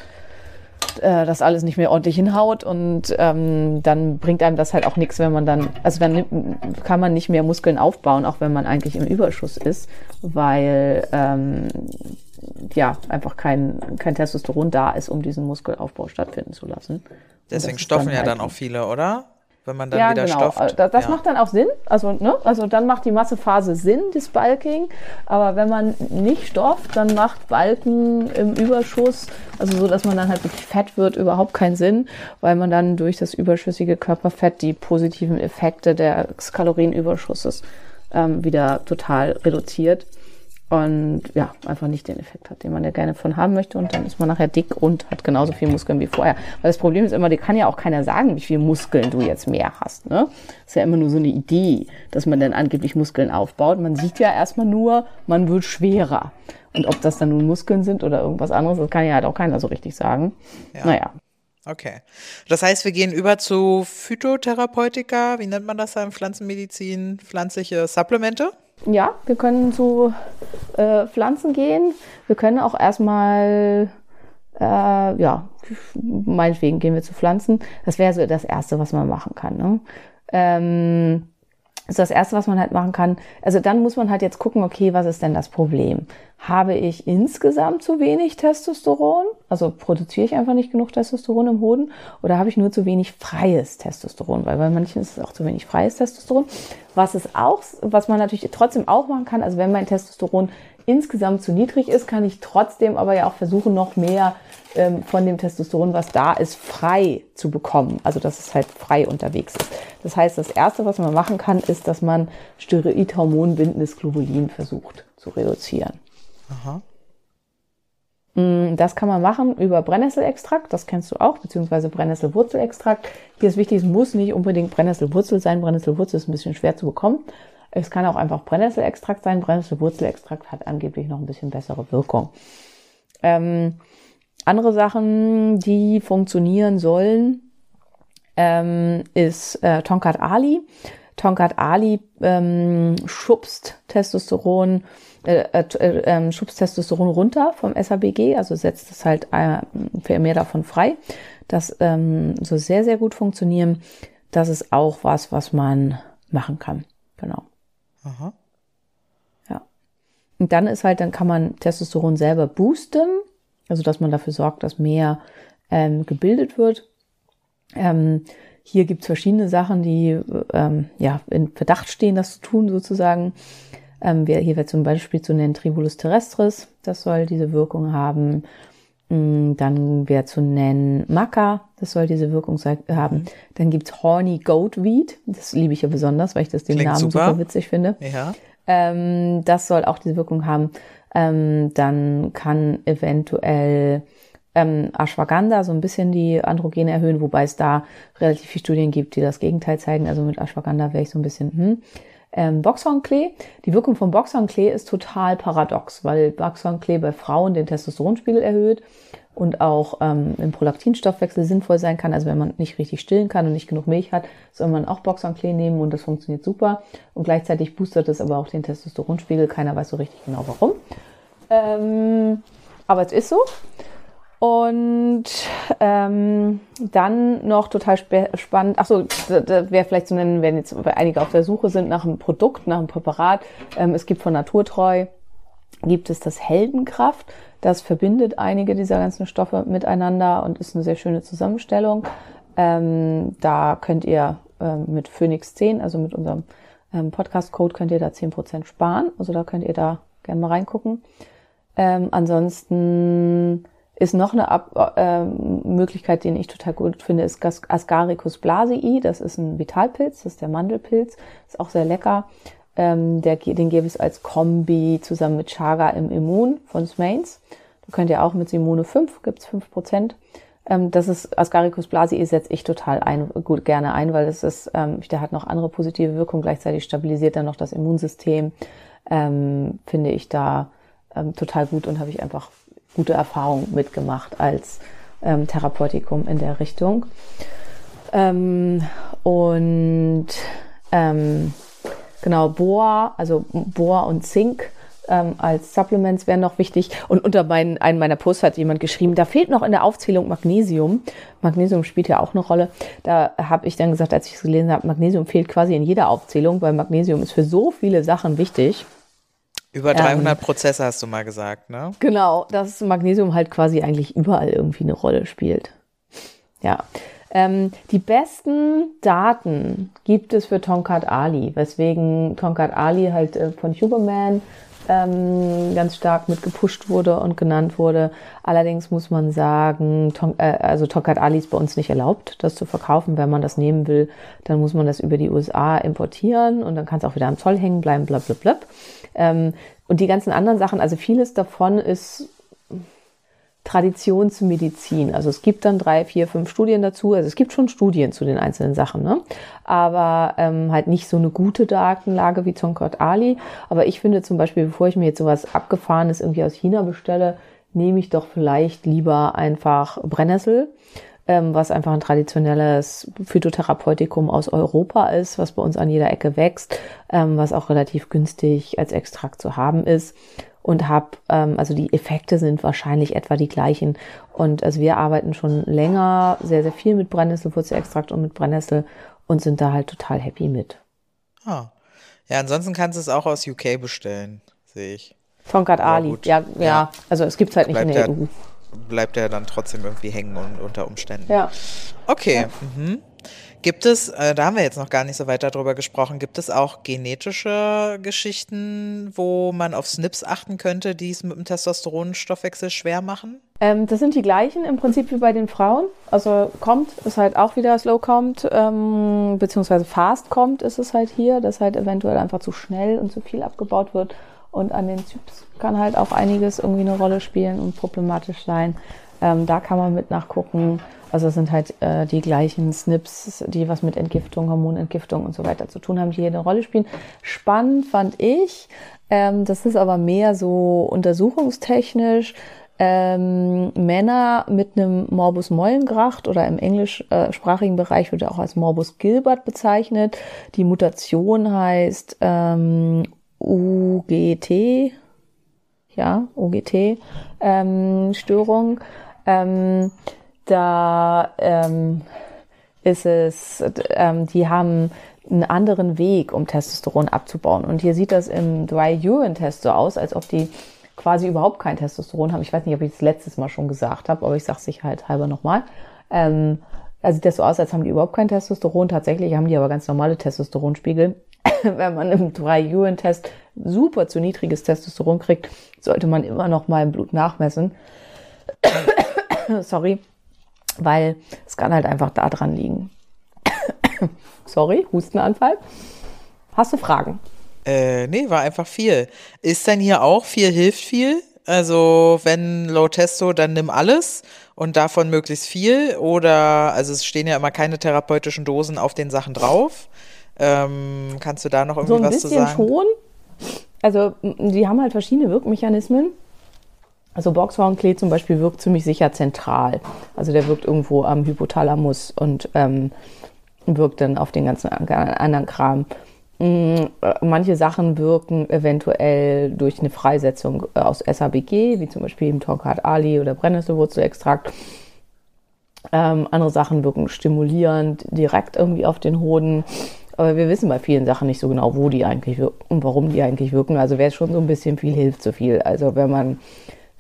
äh, das alles nicht mehr ordentlich hinhaut und ähm, dann bringt einem das halt auch nichts, wenn man dann, also dann nimmt, kann man nicht mehr Muskeln aufbauen, auch wenn man eigentlich im Überschuss ist, weil ähm, ja einfach kein, kein Testosteron da ist, um diesen Muskelaufbau stattfinden zu lassen. Deswegen stoffen ja halt dann auch viele, oder? Wenn man dann ja, wieder genau. stofft. Das, das ja. macht dann auch Sinn. Also, ne? also dann macht die Massephase Sinn, das Bulking. Aber wenn man nicht stofft, dann macht Balken im Überschuss, also so, dass man dann halt wirklich fett wird, überhaupt keinen Sinn, weil man dann durch das überschüssige Körperfett die positiven Effekte des Kalorienüberschusses ähm, wieder total reduziert und ja, einfach nicht den Effekt hat, den man ja gerne von haben möchte. Und dann ist man nachher dick und hat genauso viel Muskeln wie vorher. Weil das Problem ist immer, dir kann ja auch keiner sagen, wie viel Muskeln du jetzt mehr hast. Ne? ist ja immer nur so eine Idee, dass man dann angeblich Muskeln aufbaut. Man sieht ja erstmal nur, man wird schwerer. Und ob das dann nun Muskeln sind oder irgendwas anderes, das kann ja halt auch keiner so richtig sagen. Ja. Naja. Okay. Das heißt, wir gehen über zu Phytotherapeutika, wie nennt man das da in Pflanzenmedizin? Pflanzliche Supplemente? Ja, wir können zu äh, Pflanzen gehen. Wir können auch erstmal, äh, ja, meinetwegen gehen wir zu Pflanzen. Das wäre so das Erste, was man machen kann. Ne? Ähm, ist das Erste, was man halt machen kann. Also dann muss man halt jetzt gucken, okay, was ist denn das Problem? Habe ich insgesamt zu wenig Testosteron? Also produziere ich einfach nicht genug Testosteron im Hoden? Oder habe ich nur zu wenig freies Testosteron? Weil bei manchen ist es auch zu wenig freies Testosteron. Was ist auch, was man natürlich trotzdem auch machen kann, also wenn mein Testosteron insgesamt zu niedrig ist, kann ich trotzdem aber ja auch versuchen, noch mehr ähm, von dem Testosteron, was da ist, frei zu bekommen. Also dass es halt frei unterwegs ist. Das heißt, das Erste, was man machen kann, ist, dass man Steroidhormonbindendes Globulin versucht zu reduzieren. Aha. Mm, Das kann man machen über Brennnesselextrakt, das kennst du auch, beziehungsweise Brennnesselwurzelextrakt. Hier ist wichtig, es muss nicht unbedingt Brennnesselwurzel sein. Brennnesselwurzel ist ein bisschen schwer zu bekommen. Es kann auch einfach Brennnesselextrakt sein. Brennnesselwurzelextrakt hat angeblich noch ein bisschen bessere Wirkung. Ähm, andere Sachen, die funktionieren sollen, ähm, ist äh, Tonkat Ali. Tonkat Ali ähm, schubst Testosteron, äh, äh, äh, schubst Testosteron runter vom SABG, also setzt es halt äh, für mehr davon frei. Das ähm, soll sehr, sehr gut funktionieren. Das ist auch was, was man machen kann. Genau. Aha. Ja. Und dann ist halt, dann kann man Testosteron selber boosten, also dass man dafür sorgt, dass mehr ähm, gebildet wird. Ähm, hier gibt's verschiedene Sachen, die ähm, ja in Verdacht stehen, das zu tun sozusagen. Ähm, wir, hier wird zum Beispiel zu nennen Tribulus terrestris, das soll diese Wirkung haben. Mm, Dann wäre zu nennen Maca, das soll diese Wirkung haben. Dann gibt's Horny Goatweed, das liebe ich ja besonders, weil ich das den Klingt Namen super. super witzig finde. Ja. Ähm, das soll auch diese Wirkung haben. Ähm, dann kann eventuell ähm, Ashwagandha so ein bisschen die Androgene erhöhen, wobei es da relativ viele Studien gibt, die das Gegenteil zeigen. Also mit Ashwagandha wäre ich so ein bisschen, hm. Ähm, Boxhornklee. Die Wirkung von Boxhornklee ist total paradox, weil Boxhornklee bei Frauen den Testosteronspiegel erhöht und auch ähm, im Prolaktinstoffwechsel sinnvoll sein kann. Also wenn man nicht richtig stillen kann und nicht genug Milch hat, soll man auch Boxhornklee nehmen und das funktioniert super. Und gleichzeitig boostert es aber auch den Testosteronspiegel. Keiner weiß so richtig genau warum. Ähm, aber es ist so. Und ähm, dann noch total spe- spannend, achso, wäre vielleicht zu nennen, wenn jetzt einige auf der Suche sind nach einem Produkt, nach einem Präparat. Ähm, es gibt von Naturtreu, gibt es das Heldenkraft. Das verbindet einige dieser ganzen Stoffe miteinander und ist eine sehr schöne Zusammenstellung. Ähm, da könnt ihr ähm, mit Phoenix 10, also mit unserem ähm, Podcast-Code, könnt ihr da 10% sparen. Also da könnt ihr da gerne mal reingucken. Ähm, ansonsten ist noch eine Ab ähm, Möglichkeit, den ich total gut finde, ist Gas- Ascaricus blasii. Das ist ein Vitalpilz, das ist der Mandelpilz. Ist auch sehr lecker. Ähm, der, den gäbe es als Kombi zusammen mit Chaga im Immun von Smains. Da könnt ihr auch mit Simone 5, gibt's 5%. Ähm, das ist Ascaricus blasii setze ich total ein, gut gerne ein, weil das ist, ähm, der hat noch andere positive Wirkungen, gleichzeitig stabilisiert er noch das Immunsystem. Ähm, finde ich da ähm, total gut und habe ich einfach gute Erfahrungen mitgemacht als ähm, Therapeutikum in der Richtung. Ähm, und ähm, genau, Bohr, also Bohr und Zink ähm, als Supplements wären noch wichtig. Und unter meinen, einem meiner Posts hat jemand geschrieben, da fehlt noch in der Aufzählung Magnesium. Magnesium spielt ja auch eine Rolle. Da habe ich dann gesagt, als ich es gelesen habe, Magnesium fehlt quasi in jeder Aufzählung, weil Magnesium ist für so viele Sachen wichtig. Über 300 Prozesse hast du mal gesagt, ne? Genau, dass Magnesium halt quasi eigentlich überall irgendwie eine Rolle spielt. Ja. Ähm, die besten Daten gibt es für Tonkat Ali, weswegen Tonkat Ali halt äh, von Huberman ähm, ganz stark mit gepusht wurde und genannt wurde. Allerdings muss man sagen, Ton äh, also Tonkat Ali ist bei uns nicht erlaubt, das zu verkaufen. Wenn man das nehmen will, dann muss man das über die USA importieren und dann kann es auch wieder am Zoll hängen bleiben, bla bla bla. Ähm, und die ganzen anderen Sachen, also vieles davon ist Traditionsmedizin. Also es gibt dann drei, vier, fünf Studien dazu. Also es gibt schon Studien zu den einzelnen Sachen, ne? aber ähm, halt nicht so eine gute Datenlage wie Zonkot Ali. Aber ich finde zum Beispiel, bevor ich mir jetzt sowas Abgefahrenes irgendwie aus China bestelle, nehme ich doch vielleicht lieber einfach Brennnessel, ähm, was einfach ein traditionelles Phytotherapeutikum aus Europa ist, was bei uns an jeder Ecke wächst, ähm, was auch relativ günstig als Extrakt zu haben ist und habe, ähm, also die Effekte sind wahrscheinlich etwa die gleichen. Und also wir arbeiten schon länger sehr, sehr viel mit Brennnesselwurzelextrakt und mit Brennnessel und sind da halt total happy mit. Ah. Ja, ansonsten kannst du es auch aus UK bestellen, sehe ich. Tonkat Ali, gut. ja, ja, Ja. Also es gibt's halt nicht in der ja- EU. Bleibt er dann trotzdem irgendwie hängen und, unter Umständen. Ja. Okay. Mhm. Gibt es, äh, da haben wir jetzt noch gar nicht so weiter drüber gesprochen, gibt es auch genetische Geschichten, wo man auf SNPs achten könnte, die es mit dem Testosteronstoffwechsel schwer machen? Ähm, das sind die gleichen im Prinzip wie bei den Frauen. Also kommt ist halt auch wieder slow kommt, ähm, beziehungsweise fast kommt ist es halt hier, dass halt eventuell einfach zu schnell und zu viel abgebaut wird. Und an den Zyps kann halt auch einiges irgendwie eine Rolle spielen und problematisch sein. Ähm, da kann man mit nachgucken. Also es sind halt äh, die gleichen SNPs, die was mit Entgiftung, Hormonentgiftung und so weiter zu tun haben, die hier eine Rolle spielen. Spannend fand ich, ähm, das ist aber mehr so untersuchungstechnisch, ähm, Männer mit einem Morbus Mollengracht oder im englischsprachigen Bereich wird er auch als Morbus Gilbert bezeichnet. Die Mutation heißt ähm, UGT, ja, UGT ähm. Ähm, da ähm, ist es, ähm, die haben einen anderen Weg, um Testosteron abzubauen. Und hier sieht das im Dry Urine Test so aus, als ob die quasi überhaupt kein Testosteron haben. Ich weiß nicht, ob ich das letztes Mal schon gesagt habe, aber ich sage Sicherheit halber nochmal. Ähm, da sieht das so aus, als haben die überhaupt kein Testosteron. Tatsächlich haben die aber ganz normale Testosteronspiegel. Wenn man im Dry Urine Test super zu niedriges Testosteron kriegt, sollte man immer noch mal im Blut nachmessen. Sorry, weil es kann halt einfach da dran liegen. Sorry, Hustenanfall. Hast du Fragen? Äh, nee, war einfach viel. Ist denn hier auch viel hilft viel? Also, wenn Low Testo, dann nimm alles und davon möglichst viel. Oder, also es stehen ja immer keine therapeutischen Dosen auf den Sachen drauf. Ähm, kannst du da noch irgendwie So ein was zu bisschen sagen? schon. Also, die haben halt verschiedene Wirkmechanismen. Also Boxhornklee zum Beispiel wirkt ziemlich sicher zentral. Also der wirkt irgendwo am Hypothalamus und ähm, wirkt dann auf den ganzen an- anderen Kram. Mm, Manche Sachen wirken eventuell durch eine Freisetzung äh, aus SABG, wie zum Beispiel im Tonkat Ali oder Brennnesselwurzelextrakt. Ähm, andere Sachen wirken stimulierend direkt irgendwie auf den Hoden. Aber wir wissen bei vielen Sachen nicht so genau, wo die eigentlich wirken und warum die eigentlich wirken. Also wer schon so ein bisschen viel hilft, so viel. Also wenn man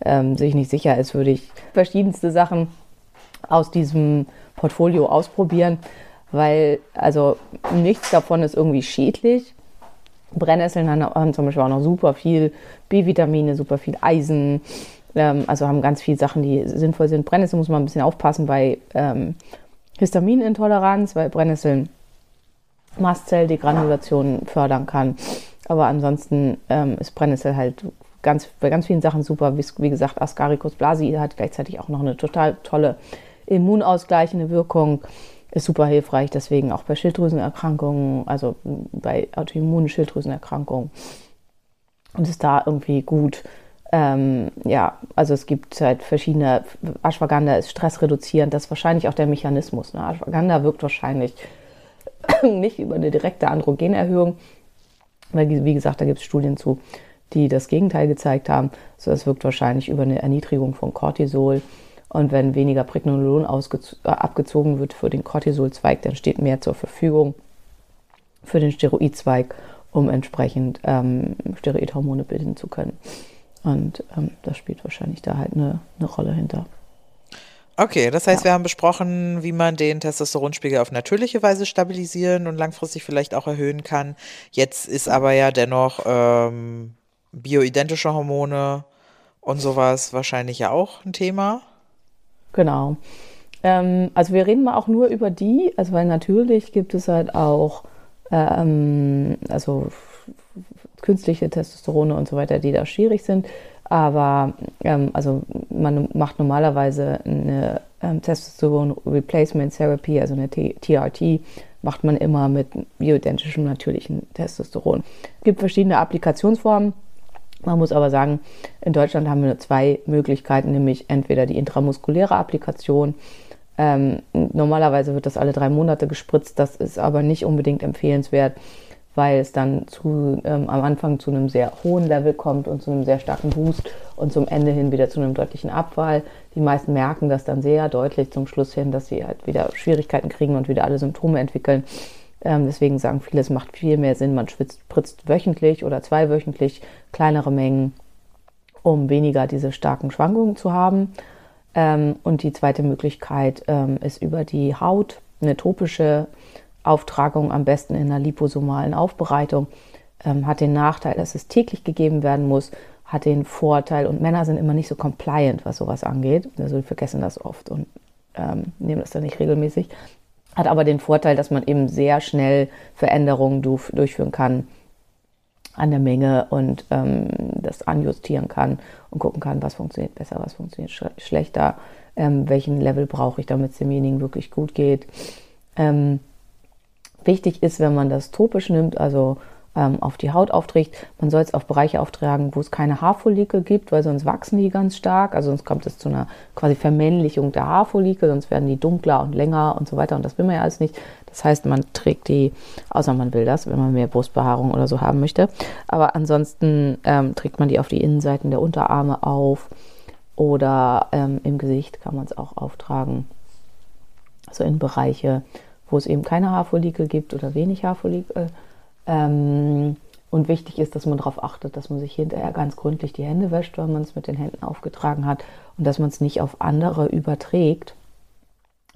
ähm, sich nicht sicher ist, würde ich verschiedenste Sachen aus diesem Portfolio ausprobieren, weil also nichts davon ist irgendwie schädlich. Brennnesseln haben, zum Beispiel auch noch super viel B-Vitamine, super viel Eisen, ähm, also haben ganz viele Sachen, die sinnvoll sind. Brennnessel muss man ein bisschen aufpassen bei ähm, Histaminintoleranz, weil Brennnesseln Mastzell-Degranulation fördern kann. Aber ansonsten ähm, ist Brennnessel halt ganz, bei ganz vielen Sachen super. Wie, wie gesagt, Ascaricus blasi hat gleichzeitig auch noch eine total tolle immunausgleichende Wirkung. Ist super hilfreich, deswegen auch bei Schilddrüsenerkrankungen, also bei autoimmunen Schilddrüsenerkrankungen. Und ist da irgendwie gut. Ähm, ja, also es gibt halt verschiedene. Ashwagandha ist stressreduzierend, das ist wahrscheinlich auch der Mechanismus. Ne? Ashwagandha wirkt wahrscheinlich nicht über eine direkte Androgenerhöhung, weil, wie gesagt, da gibt es Studien zu, die das Gegenteil gezeigt haben. So, es wirkt wahrscheinlich über eine Erniedrigung von Cortisol. Und wenn weniger Pregnenolon äh, abgezogen wird für den Cortisolzweig, dann steht mehr zur Verfügung für den Steroidzweig, um entsprechend ähm, Steroidhormone bilden zu können. Und ähm, das spielt wahrscheinlich da halt eine, eine Rolle hinter. Okay, das heißt, Ja. wir haben besprochen, wie man den Testosteronspiegel auf natürliche Weise stabilisieren und langfristig vielleicht auch erhöhen kann. Jetzt ist aber ja dennoch ähm, bioidentische Hormone und sowas wahrscheinlich ja auch ein Thema. Genau. Ähm, also wir reden mal auch nur über die, also weil natürlich gibt es halt auch ähm, also künstliche Testosterone und so weiter, die da schwierig sind. Aber ähm, also man macht normalerweise eine ähm, Testosteron Replacement Therapy, also eine T TRT, macht man immer mit bioidentischem natürlichen Testosteron. Es gibt verschiedene Applikationsformen. Man muss aber sagen, in Deutschland haben wir nur zwei Möglichkeiten, nämlich entweder die intramuskuläre Applikation. Ähm, normalerweise wird das alle drei Monate gespritzt, das ist aber nicht unbedingt empfehlenswert, weil es dann zu, ähm, am Anfang zu einem sehr hohen Level kommt und zu einem sehr starken Boost und zum Ende hin wieder zu einem deutlichen Abfall. Die meisten merken das dann sehr deutlich zum Schluss hin, dass sie halt wieder Schwierigkeiten kriegen und wieder alle Symptome entwickeln. Ähm, deswegen sagen viele, es macht viel mehr Sinn, man schwitzt, spritzt wöchentlich oder zweiwöchentlich kleinere Mengen, um weniger diese starken Schwankungen zu haben. Ähm, und die zweite Möglichkeit ähm, ist über die Haut, eine topische Auftragung, am besten in einer liposomalen Aufbereitung. Ähm, hat den Nachteil, dass es täglich gegeben werden muss, hat den Vorteil, und Männer sind immer nicht so compliant, was sowas angeht. Also die vergessen das oft und ähm, nehmen das dann nicht regelmäßig. Hat aber den Vorteil, dass man eben sehr schnell Veränderungen du- durchführen kann an der Menge und ähm, das anjustieren kann und gucken kann, was funktioniert besser, was funktioniert sch schlechter, ähm, welchen Level brauche ich, damit es demjenigen wirklich gut geht. Ähm, wichtig ist, wenn man das topisch nimmt, also ähm, auf die Haut aufträgt, man soll es auf Bereiche auftragen, wo es keine Haarfollikel gibt, weil sonst wachsen die ganz stark, also sonst kommt es zu einer quasi Vermännlichung der Haarfollikel, sonst werden die dunkler und länger und so weiter und das will man ja alles nicht. Das heißt, man trägt die, außer man will das, wenn man mehr Brustbehaarung oder so haben möchte, aber ansonsten ähm, trägt man die auf die Innenseiten der Unterarme auf oder ähm, im Gesicht kann man es auch auftragen, also in Bereiche, wo es eben keine Haarfollikel gibt oder wenig Haarfollikel. Ähm, und wichtig ist, dass man darauf achtet, dass man sich hinterher ganz gründlich die Hände wäscht, wenn man es mit den Händen aufgetragen hat und dass man es nicht auf andere überträgt.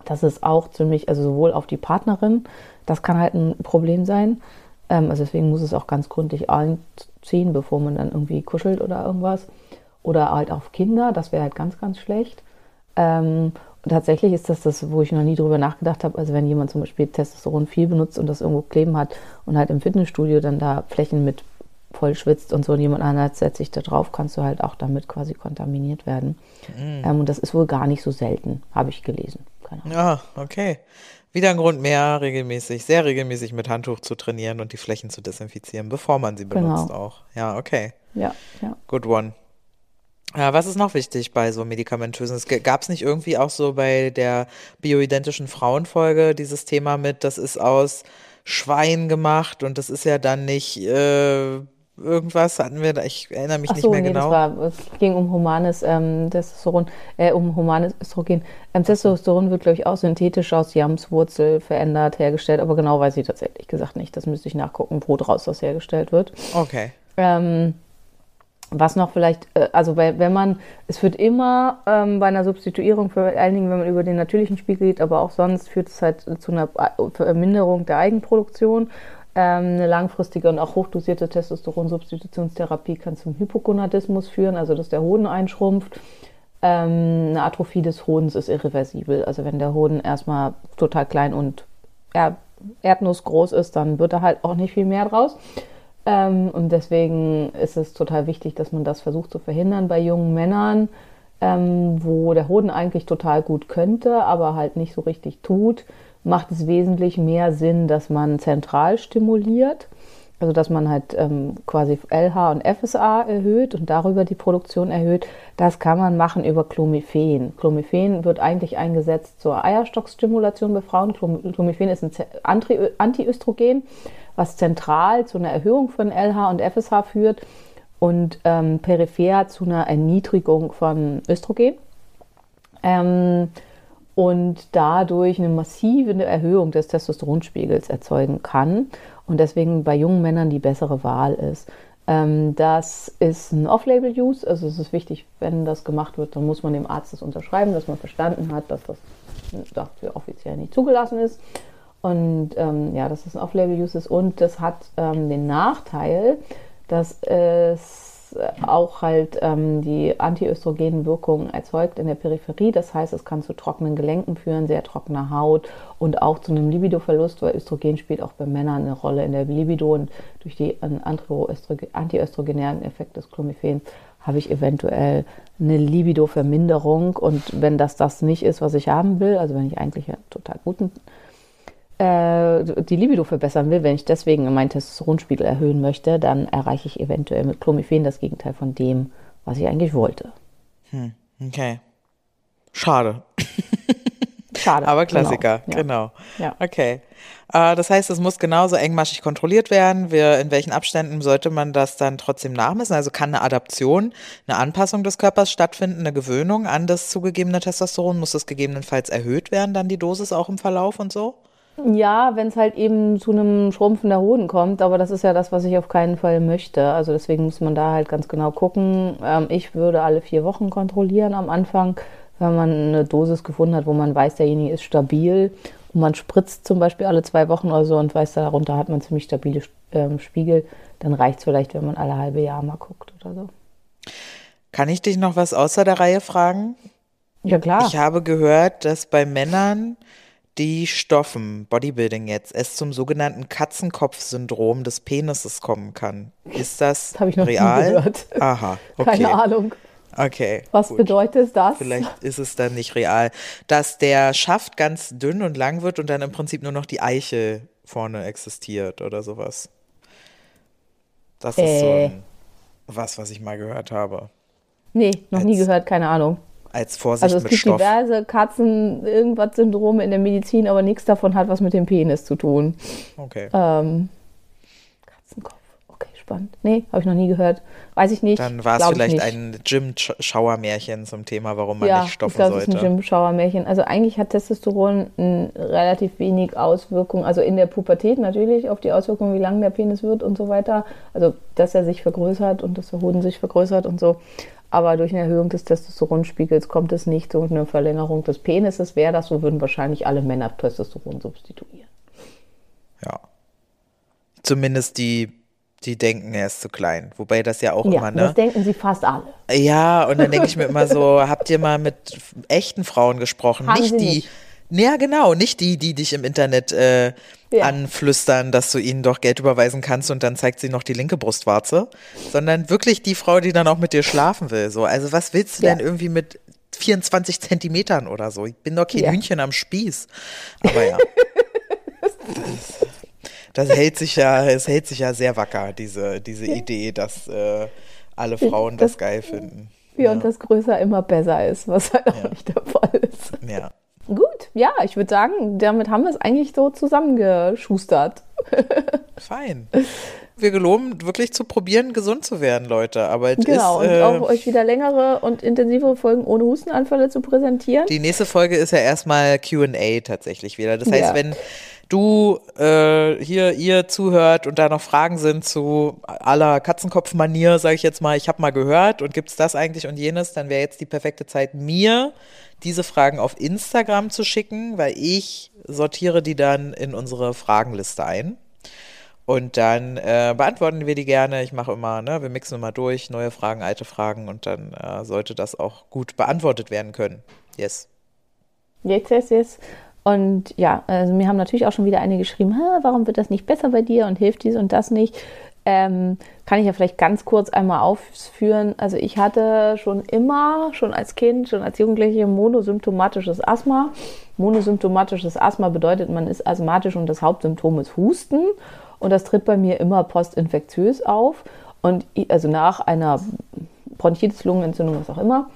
Das ist auch ziemlich, also sowohl auf die Partnerin, das kann halt ein Problem sein. Ähm, also deswegen muss es auch ganz gründlich einziehen, bevor man dann irgendwie kuschelt oder irgendwas. Oder halt auf Kinder, das wäre halt ganz, ganz schlecht. Ähm, tatsächlich ist das das, wo ich noch nie drüber nachgedacht habe. Also wenn jemand zum Beispiel Testosteron viel benutzt und das irgendwo kleben hat und halt im Fitnessstudio dann da Flächen mit voll schwitzt und so und jemand anderes setzt sich da drauf, kannst du halt auch damit quasi kontaminiert werden. Ähm, und das ist wohl gar nicht so selten, habe ich gelesen. Keine Ahnung. Ja, okay. Wieder ein Grund mehr, regelmäßig, sehr regelmäßig mit Handtuch zu trainieren und die Flächen zu desinfizieren, bevor man sie Genau. benutzt auch. Ja, okay. Ja, ja. Good one. Ja, was ist noch wichtig bei so medikamentösen? Es gab es nicht irgendwie auch so bei der bioidentischen Frauenfolge dieses Thema mit, das ist aus Schwein gemacht und das ist ja dann nicht äh, irgendwas, hatten wir da, ich erinnere mich Ach nicht so, mehr nee, genau. war, es ging um humanes ähm, Testosteron, äh, um humanes Östrogen. Ähm, Testosteron wird, glaube ich, auch synthetisch aus Jamswurzel verändert, hergestellt, aber genau weiß ich tatsächlich gesagt nicht. Das müsste ich nachgucken, wo draus das hergestellt wird. okay. Ähm, was noch vielleicht, äh, also wenn man, es führt immer ähm, bei einer Substituierung, vor allen Dingen, wenn man über den natürlichen Spiegel geht, aber auch sonst führt es halt zu einer Verminderung der Eigenproduktion. Ähm, eine langfristige und auch hochdosierte Testosteron-Substitutionstherapie kann zum Hypogonadismus führen, also dass der Hoden einschrumpft. Ähm, eine Atrophie des Hodens ist irreversibel. Also wenn der Hoden erstmal total klein und er, erdnussgroß ist, dann wird da halt auch nicht viel mehr draus. Ähm, und deswegen ist es total wichtig, dass man das versucht zu verhindern bei jungen Männern, ähm, wo der Hoden eigentlich total gut könnte, aber halt nicht so richtig tut, macht es wesentlich mehr Sinn, dass man zentral stimuliert. Also dass man halt ähm, quasi LH und FSA erhöht und darüber die Produktion erhöht. Das kann man machen über Clomiphen. Clomiphen wird eigentlich eingesetzt zur Eierstockstimulation bei Frauen. Clom- Clomiphen ist ein Ze- Anti- Antiöstrogen, was zentral zu einer Erhöhung von LH und FSH führt und ähm, peripher zu einer Erniedrigung von Östrogen. Ähm, und dadurch eine massive Erhöhung des Testosteronspiegels erzeugen kann und deswegen bei jungen Männern die bessere Wahl ist. Ähm, das ist ein Off-Label-Use, also es ist wichtig, wenn das gemacht wird, dann muss man dem Arzt das unterschreiben, dass man verstanden hat, dass das dafür offiziell nicht zugelassen ist. Und ähm, ja, dass es ein Off-Label-Use ist und das hat ähm, den Nachteil, dass es auch halt ähm, die Antiöstrogenwirkung erzeugt in der Peripherie. Das heißt, es kann zu trockenen Gelenken führen, sehr trockener Haut und auch zu einem Libidoverlust, weil Östrogen spielt auch bei Männern eine Rolle in der Libido und durch die antiöstrogenären Effekt des Clomiphens habe ich eventuell eine Libido-Verminderung und wenn das das nicht ist, was ich haben will, also wenn ich eigentlich einen total guten äh, die Libido verbessern will, wenn ich deswegen meinen Testosteronspiegel erhöhen möchte, dann erreiche ich eventuell mit Clomiphen das Gegenteil von dem, was ich eigentlich wollte. Hm, okay. Schade. Schade. Aber Klassiker, genau. Ja. genau. Ja. Okay. Äh, das heißt, es muss genauso engmaschig kontrolliert werden. Wir, in welchen Abständen sollte man das dann trotzdem nachmessen? Also kann eine Adaption, eine Anpassung des Körpers stattfinden, eine Gewöhnung an das zugegebene Testosteron? Muss das gegebenenfalls erhöht werden, dann die Dosis auch im Verlauf und so? Ja, wenn es halt eben zu einem Schrumpfen der Hoden kommt, aber das ist ja das, was ich auf keinen Fall möchte. Also deswegen muss man da halt ganz genau gucken. Ähm, ich würde alle vier Wochen kontrollieren am Anfang, wenn man eine Dosis gefunden hat, wo man weiß, derjenige ist stabil und man spritzt zum Beispiel alle zwei Wochen oder so und weiß, darunter hat man ziemlich stabile ähm, Spiegel, dann reicht es vielleicht, wenn man alle halbe Jahr mal guckt oder so. Kann ich dich noch was außer der Reihe fragen? Ja, klar. Ich habe gehört, dass bei Männern die Stoffen, Bodybuilding jetzt, es zum sogenannten Katzenkopf-Syndrom des Penises kommen kann. Ist das, Das habe ich noch nie real? gehört. Aha, okay. Keine Ahnung. Okay. Was gut. bedeutet das? Vielleicht ist es dann nicht real. Dass der Schaft ganz dünn und lang wird und dann im Prinzip nur noch die Eichel vorne existiert oder sowas. Das ist so Äh. ein, was, was ich mal gehört habe. Nee, noch nie Als- gehört, keine Ahnung. Als Vorsicht Also es gibt Stoff. diverse Katzen-Irgendwas-Syndrome in der Medizin, aber nichts davon hat was mit dem Penis zu tun. Okay. Ähm, Katzenkopf, spannend. Nee, habe ich noch nie gehört. Weiß ich nicht. Dann war es glaub ich vielleicht ein Jim-Schauermärchen zum Thema, warum man ja, nicht stoffen ich glaube, es ist ein sollte. Jim-Schauer-Märchen. Also eigentlich hat Testosteron relativ wenig Auswirkungen, also in der Pubertät natürlich auf die Auswirkungen, wie lang der Penis wird und so weiter. Also, dass er sich vergrößert und dass der Hoden sich vergrößert und so. Aber durch eine Erhöhung des Testosteronspiegels kommt es nicht zu einer Verlängerung des Penises. Wäre das so, würden wahrscheinlich alle Männer Testosteron substituieren. Ja. Zumindest die, die denken, er ist zu klein. Wobei das ja auch Ja, immer, das ne? denken sie fast alle. Ja, und dann denke ich mir immer so, habt ihr mal mit echten Frauen gesprochen? Haben nicht die. nicht. Ja, genau, nicht die, die dich im Internet äh, Ja. anflüstern, dass du ihnen doch Geld überweisen kannst und dann zeigt sie noch die linke Brustwarze, sondern wirklich die Frau, die dann auch mit dir schlafen will. So, also was willst du Ja. denn irgendwie mit 24 Zentimetern oder so? Ich bin doch kein Ja. Hühnchen am Spieß. Aber ja. Das hält sich ja, es hält sich ja sehr wacker, diese, diese Idee, dass äh, alle Frauen das, Das- geil finden. Ja, und das größer immer besser ist, was halt auch Ja. nicht der Fall ist. Ja. Gut, ja, ich würde sagen, damit haben wir es eigentlich so zusammengeschustert. Fein. Wir geloben wirklich zu probieren, gesund zu werden, Leute. Aber es Genau, ist, und äh, auch euch wieder längere und intensivere Folgen ohne Hustenanfälle zu präsentieren. die nächste Folge ist ja erstmal QA tatsächlich wieder. Das heißt, Ja. wenn du äh, hier, ihr zuhört und da noch Fragen sind zu aller Katzenkopf-Manier, sage ich jetzt mal, ich habe mal gehört und gibt es das eigentlich und jenes, dann wäre jetzt die perfekte Zeit, mir diese Fragen auf Instagram zu schicken, weil ich sortiere die dann in unsere Fragenliste ein. Und dann äh, beantworten wir die gerne. Ich mache immer, ne, wir mixen immer durch, neue Fragen, alte Fragen und dann äh, sollte das auch gut beantwortet werden können. Yes. Yes, yes, yes. Und ja, also mir haben natürlich auch schon wieder einige geschrieben, "Hä, warum wird das nicht besser bei dir und hilft dies und das nicht? Ähm, kann ich ja vielleicht ganz kurz einmal ausführen. Also ich hatte schon immer, schon als Kind, schon als Jugendliche monosymptomatisches Asthma. Monosymptomatisches Asthma bedeutet, man ist asthmatisch und das Hauptsymptom ist Husten. Und das tritt bei mir immer postinfektiös auf. Und ich, also nach einer Bronchitis, Lungenentzündung, was auch immer.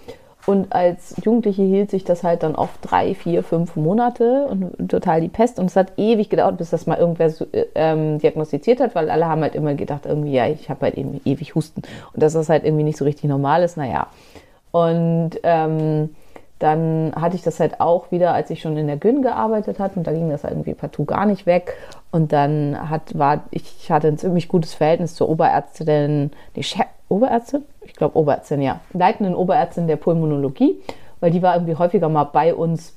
Und als Jugendliche hielt sich das halt dann oft drei, vier, fünf Monate und total die Pest. Und es hat ewig gedauert, bis das mal irgendwer so, ähm, diagnostiziert hat, weil alle haben halt immer gedacht, irgendwie, ja, ich habe halt eben ewig Husten. Und dass das halt irgendwie nicht so richtig normal ist, naja. Und ähm, dann hatte ich das halt auch wieder, als ich schon in der Gyn gearbeitet hatte und da ging das halt irgendwie partout gar nicht weg. Und dann hat, war, ich hatte ein ziemlich gutes Verhältnis zur Oberärztin, die Chef, Oberärztin? Ich glaube Oberärztin, ja. Leitenden Oberärztin der Pulmonologie, weil die war irgendwie häufiger mal bei uns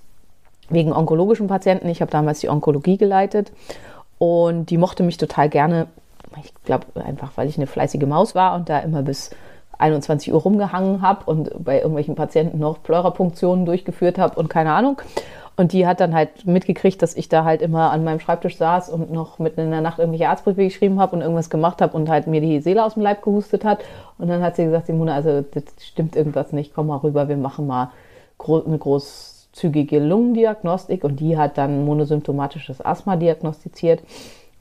wegen onkologischen Patienten. Ich habe damals die Onkologie geleitet und die mochte mich total gerne. Ich glaube einfach, weil ich eine fleißige Maus war und da immer bis 21 Uhr rumgehangen habe und bei irgendwelchen Patienten noch Pleurapunktionen durchgeführt habe und keine Ahnung. Und die hat dann halt mitgekriegt, dass ich da halt immer an meinem Schreibtisch saß und noch mitten in der Nacht irgendwelche Arztbriefe geschrieben habe und irgendwas gemacht habe und halt mir die Seele aus dem Leib gehustet hat. Und dann hat sie gesagt, Simone, also das stimmt irgendwas nicht, komm mal rüber, wir machen mal eine großzügige Lungendiagnostik. Und die hat dann monosymptomatisches Asthma diagnostiziert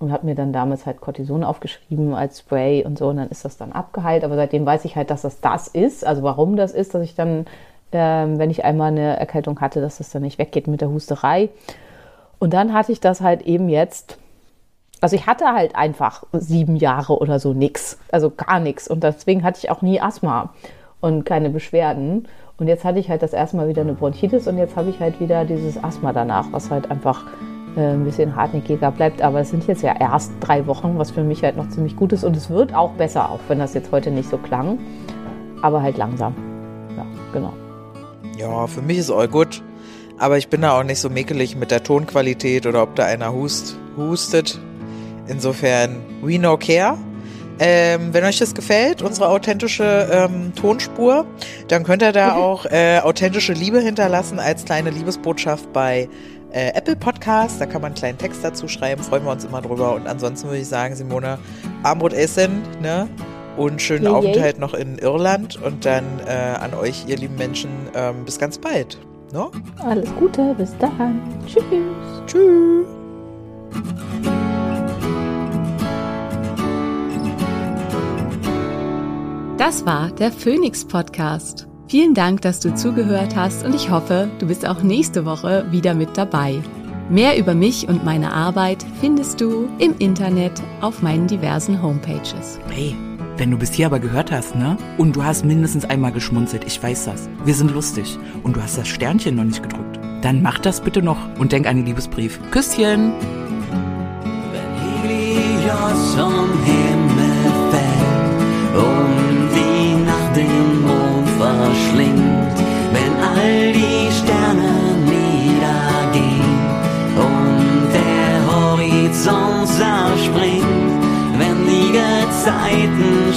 und hat mir dann damals halt Cortison aufgeschrieben als Spray und so. Und dann ist das dann abgeheilt. Aber seitdem weiß ich halt, dass das das ist, also warum das ist, dass ich dann ähm, wenn ich einmal eine Erkältung hatte, dass das dann nicht weggeht mit der Husterei. Und dann hatte ich das halt eben jetzt. Also ich hatte halt einfach sieben Jahre oder so nichts, also gar nichts. Und deswegen hatte ich auch nie Asthma und keine Beschwerden. Und jetzt hatte ich halt das erste Mal wieder eine Bronchitis und jetzt habe ich halt wieder dieses Asthma danach, was halt einfach äh, ein bisschen hartnäckiger bleibt. Aber es sind jetzt ja erst drei Wochen, was für mich halt noch ziemlich gut ist. Und es wird auch besser, auch wenn das jetzt heute nicht so klang. Aber halt langsam. Ja, genau. Ja, für mich ist all gut. Aber ich bin da auch nicht so mäkelig mit der Tonqualität oder ob da einer hust, hustet. Insofern, we no care. Ähm, wenn euch das gefällt, unsere authentische ähm, Tonspur, dann könnt ihr da auch äh, authentische Liebe hinterlassen als kleine Liebesbotschaft bei äh, Apple Podcast. Da kann man einen kleinen Text dazu schreiben, freuen wir uns immer drüber. Und ansonsten würde ich sagen, Simone, Armbrot essen, ne? Und schönen Yay, yay. Aufenthalt noch in Irland und dann äh, an euch, ihr lieben Menschen, ähm, bis ganz bald. No? Alles Gute, bis dann. Tschüss. Tschüss. Das war der Phoenix Podcast. Vielen Dank, dass du zugehört hast und ich hoffe, du bist auch nächste Woche wieder mit dabei. Mehr über mich und meine Arbeit findest du im Internet auf meinen diversen Homepages. Hey, wenn du bis hier aber gehört hast, ne? Und du hast mindestens einmal geschmunzelt, ich weiß das. Wir sind lustig. Und du hast das Sternchen noch nicht gedrückt. Dann mach das bitte noch und denk an den Liebesbrief. Küsschen! Wenn Helios vom Himmel fällt und die Nacht den Mond verschlingt, wenn all die Sterne niedergehen und der Horizont zerspringt, wenn die Gezeiten